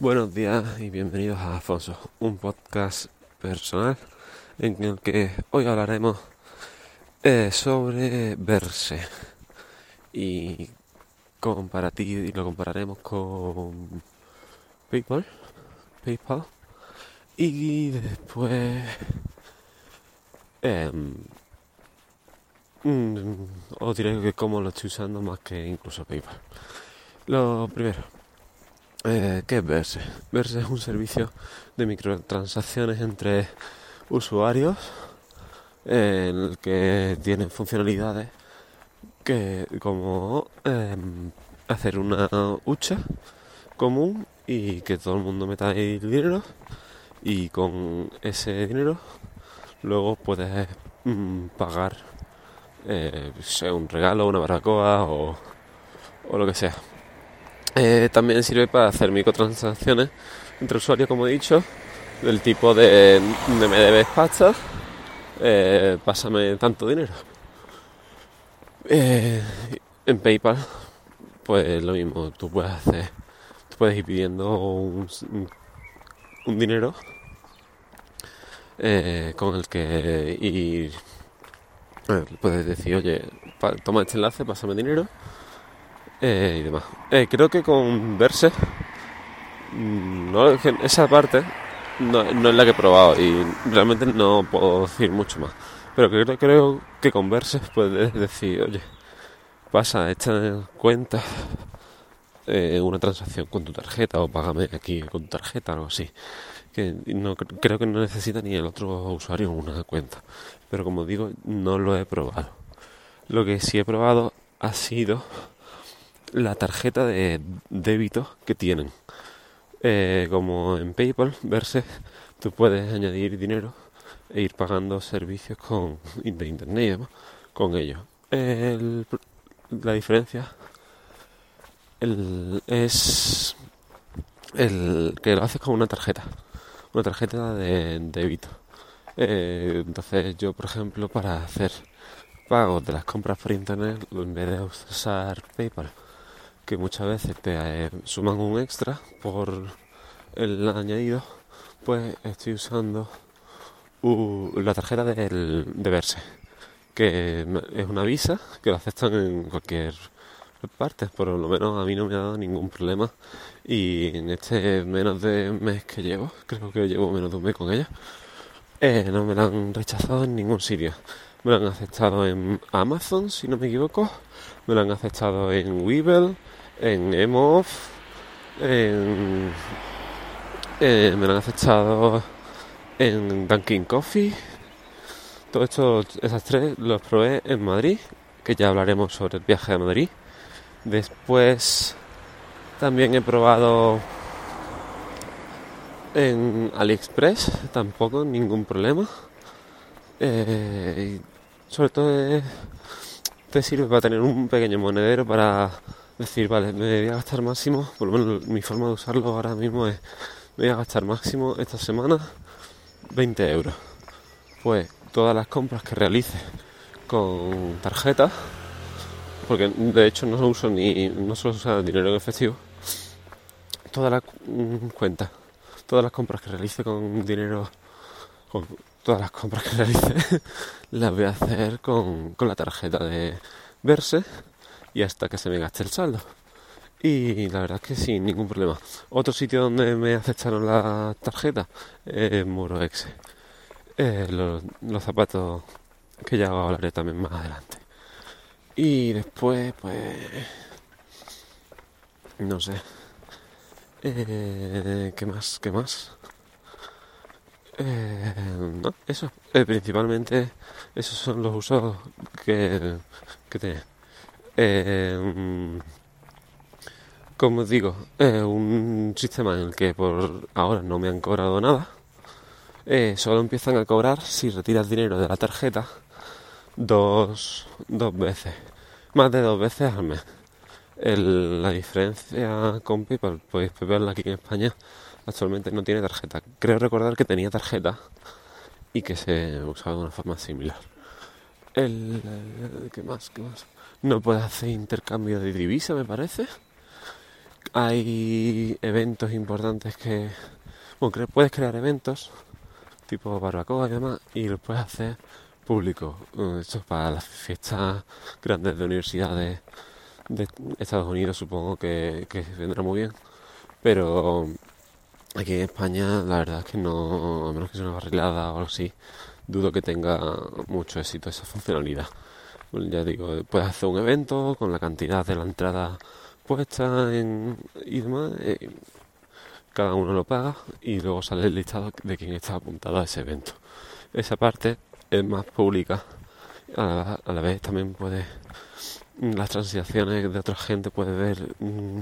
Buenos días y bienvenidos a Afonso, un podcast personal en el que hoy hablaremos eh, sobre verse y lo compararemos con PayPal, PayPal y después eh, os diré que cómo lo estoy usando más que incluso PayPal. Lo primero eh, ¿Qué es Verse? Verse es un servicio de microtransacciones entre usuarios en el que tienen funcionalidades que como em, hacer una hucha común y que todo el mundo meta ahí dinero y con ese dinero luego puedes mm, pagar eh, sea un regalo, una barbacoa o, o lo que sea. Eh, también sirve para hacer microtransacciones entre usuarios, como he dicho, del tipo de, me debes pasta, eh, pásame tanto dinero. Eh, en PayPal, pues lo mismo, tú puedes hacer, tú puedes ir pidiendo un, dinero con el que ir, puedes decir, oye, toma este enlace, pásame dinero eh, y demás. Eh, creo que con Verse, mm, no, esa parte no, es la que he probado y realmente no puedo decir mucho más. Pero creo, creo que con Verse puedes decir, oye, pasa esta cuenta eh, una transacción con tu tarjeta o págame aquí con tu tarjeta algo así. Que no, creo que no necesita ni el otro usuario una cuenta. Pero como digo, no lo he probado. Lo que sí he probado ha sido la tarjeta de débito que tienen. Eh, como en PayPal, verse, tú puedes añadir dinero e ir pagando servicios con de internet con ellos. la diferencia es el que lo haces con una tarjeta, una tarjeta de débito. Eh, entonces yo, por ejemplo, para hacer pagos de las compras por internet, en vez de usar PayPal, que muchas veces te eh, suman un extra por el añadido, pues estoy usando la tarjeta del, de Verse, que es una visa que lo aceptan en cualquier parte, por lo menos a mí no me ha dado ningún problema y en este menos de mes que llevo, creo que llevo menos de un mes con ella, eh, no me la han rechazado en ningún sitio. Me la han aceptado en Amazon, si no me equivoco, me la han aceptado en Webull, en EMOV, en, eh, me lo han aceptado en Dunkin' Coffee. Todo esto, esas tres los probé en Madrid, que ya hablaremos sobre el viaje a Madrid. Después también he probado en AliExpress, tampoco ningún problema. Eh, sobre todo te sirve para tener un pequeño monedero para decir, vale, me voy a gastar máximo, por lo menos mi forma de usarlo ahora mismo es, me voy a gastar máximo esta semana 20 euros. Pues todas las compras que realice con tarjeta, porque de hecho no uso ni, no solo usar dinero en efectivo, todas las mm, cuentas, todas las compras que realice con dinero, con todas las compras que realice, las voy a hacer con, con la tarjeta de Verse y hasta que se me gaste el saldo. Y la verdad es que sin ningún problema. Otro sitio donde me aceptaron la tarjeta es Muroex. Eh, los, zapatos que ya hablaré también más adelante. Y después, pues. No sé. Eh, ¿Qué más? ¿Qué más? Eh, eso. Eh, principalmente, esos son los usos que, que. Eh, como digo, es un sistema en el que por ahora no me han cobrado nada. Eh, solo empiezan a cobrar si retiras dinero de la tarjeta dos, dos veces, más de dos veces al mes. la diferencia con PayPal, pues PayPal aquí en España actualmente no tiene tarjeta. Creo recordar que tenía tarjeta y que se usaba de una forma similar. El, ¿Qué más? ¿Qué más? No puedes hacer intercambio de divisa, me parece. hay eventos importantes que... Bueno, puedes crear eventos tipo barbacoa y demás y los puedes hacer públicos. Esto es para las fiestas grandes de universidades de Estados Unidos supongo que, que vendrá muy bien. Pero aquí en España la verdad es que no, a menos que sea una barrilada o algo así, dudo que tenga mucho éxito esa funcionalidad. ya digo, puedes hacer un evento con la cantidad de la entrada puesta en, demás. Eh, cada uno lo paga y luego sale el listado de quién está apuntado a ese evento. Esa parte es más pública. A la, vez también puede las transacciones de otra gente puede ver mm,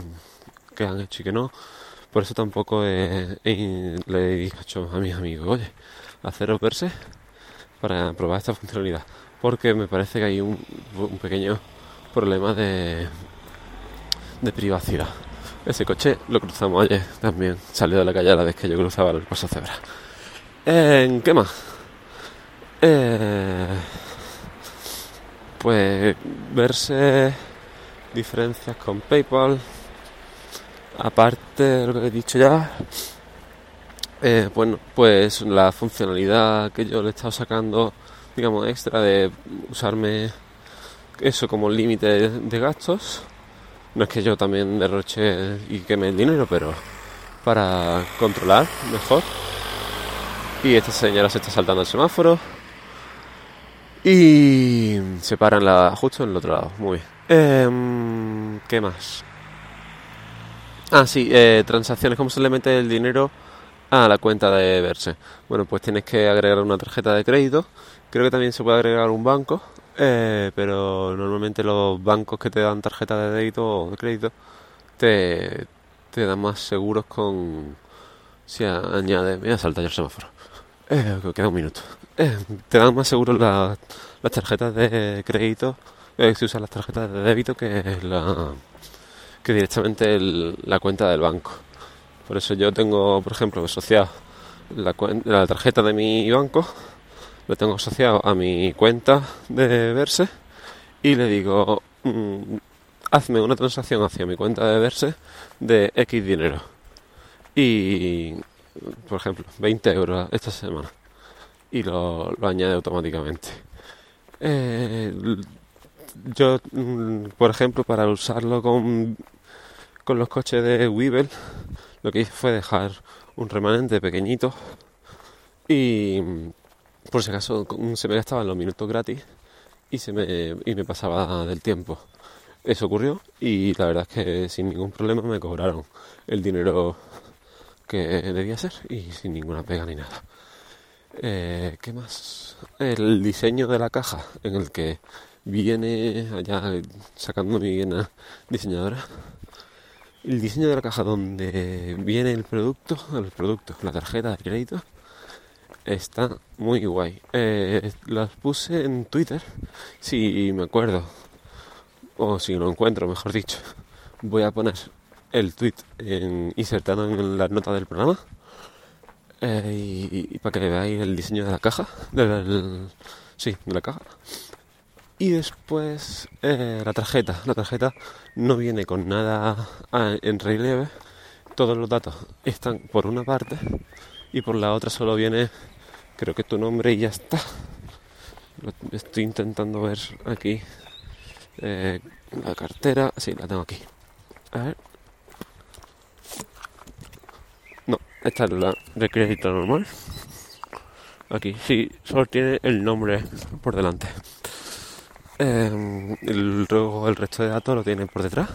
qué han hecho y qué no. Por eso tampoco le he dicho a mis amigos, oye, haceros verse para probar esta funcionalidad. Porque me parece que hay un, un pequeño problema de, de privacidad. Ese coche lo cruzamos ayer también. Salió de la calle a la vez que yo cruzaba el paso cebra. ¿En qué más? Eh, pues verse diferencias con PayPal. Aparte de lo que he dicho ya, eh, bueno, pues la funcionalidad que yo le he estado sacando, digamos, extra de usarme eso como límite de gastos no es que yo también derroche y queme el dinero, pero para controlar mejor. Y esta señora se está saltando el semáforo. Y se paran la, justo en el otro lado. Muy bien. Em, ¿Qué más? Ah, sí, eh, transacciones. ¿Cómo se le mete el dinero a la cuenta de Verse? Bueno, pues tienes que agregar una tarjeta de crédito. Creo que también se puede agregar un banco. Eh, pero normalmente los bancos que te dan tarjeta de débito o de crédito te, te dan más seguros con si añade mira salta ya el semáforo eh, queda un minuto eh, te dan más seguros las tarjetas de crédito eh, si usas las tarjetas de débito que la que directamente la cuenta del banco por eso yo tengo por ejemplo asociado la, la tarjeta de mi banco lo tengo asociado a mi cuenta de Verse y le digo, mm, hazme una transacción hacia mi cuenta de Verse de X dinero. Y, por ejemplo, 20 euros esta semana. Y lo, añade automáticamente. Eh, yo, mm, por ejemplo, para usarlo con, con los coches de Weevil, lo que hice fue dejar un remanente pequeñito y por si acaso se me gastaban los minutos gratis y se me, y me pasaba del tiempo. Eso ocurrió y la verdad es que sin ningún problema me cobraron el dinero que debía ser y sin ninguna pega ni nada. Eh, ¿Qué más? El diseño de la caja en el que viene allá sacando mi diseñadora. El diseño de la caja donde viene el producto, el producto, la tarjeta de crédito está muy guay. Eh, las puse en Twitter, si me acuerdo, o si lo encuentro, mejor dicho. Voy a poner el tweet insertado en la nota del programa eh, y, para que veáis el diseño de la caja, del, sí, de la caja. Y después eh, la tarjeta. La tarjeta no viene con nada ah, en relieve. Todos los datos están por una parte y por la otra solo viene creo que tu nombre y ya está. estoy intentando ver aquí eh, la cartera. Sí, la tengo aquí. A ver. No, esta es la de crédito normal. Aquí, sí, solo tiene el nombre por delante. Eh, luego el resto de datos lo tiene por detrás.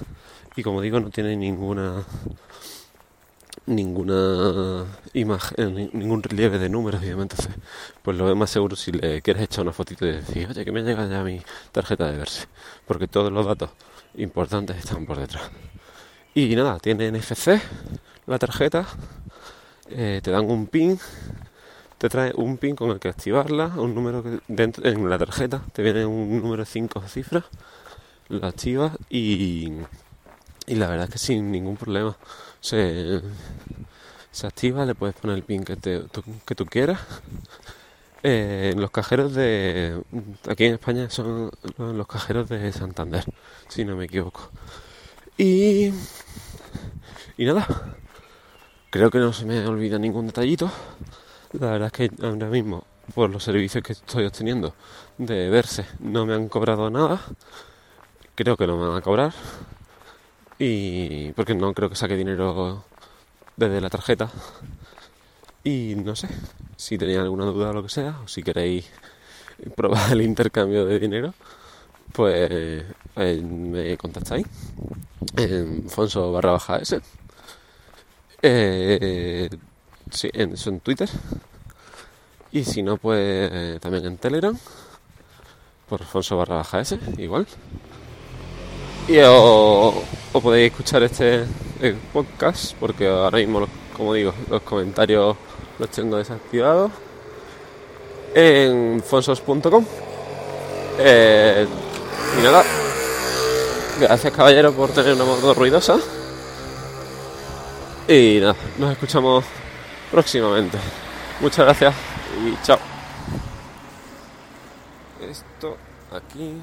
Y como digo, no tiene ninguna ninguna imagen, ningún relieve de números. Entonces, pues lo más seguro si le quieres echar una fotito y decir, oye, que me llega ya mi tarjeta de verse. Porque todos los datos importantes están por detrás. Y nada, tiene NFC la tarjeta, eh, te dan un pin, te trae un pin con el que activarla, un número que dentro en la tarjeta, te viene un número de 5 cifras, lo activas y, y la verdad es que sin ningún problema se, se activa, le puedes poner el pin que, te, tú, que tú quieras. Eh, los cajeros de. Aquí en España son los cajeros de Santander, si no me equivoco. Y. Y nada, creo que no se me olvida ningún detallito. La verdad es que ahora mismo, por los servicios que estoy obteniendo de verse, no me han cobrado nada. Creo que no me van a cobrar. Y porque no creo que saque dinero desde la tarjeta. Y no sé, si tenéis alguna duda o lo que sea, o si queréis probar el intercambio de dinero, pues eh, me contactáis en Fonso barra baja S. Eh, sí, en, en Twitter. Y si no, pues también en Telegram. Por Fonso barra S, igual. Y os, podéis escuchar este podcast porque ahora mismo, como digo, los comentarios los tengo desactivados en fonsos.com. Eh, y nada, gracias caballero por tener una moto ruidosa. Y nada, nos escuchamos próximamente. Muchas gracias y chao. Esto aquí.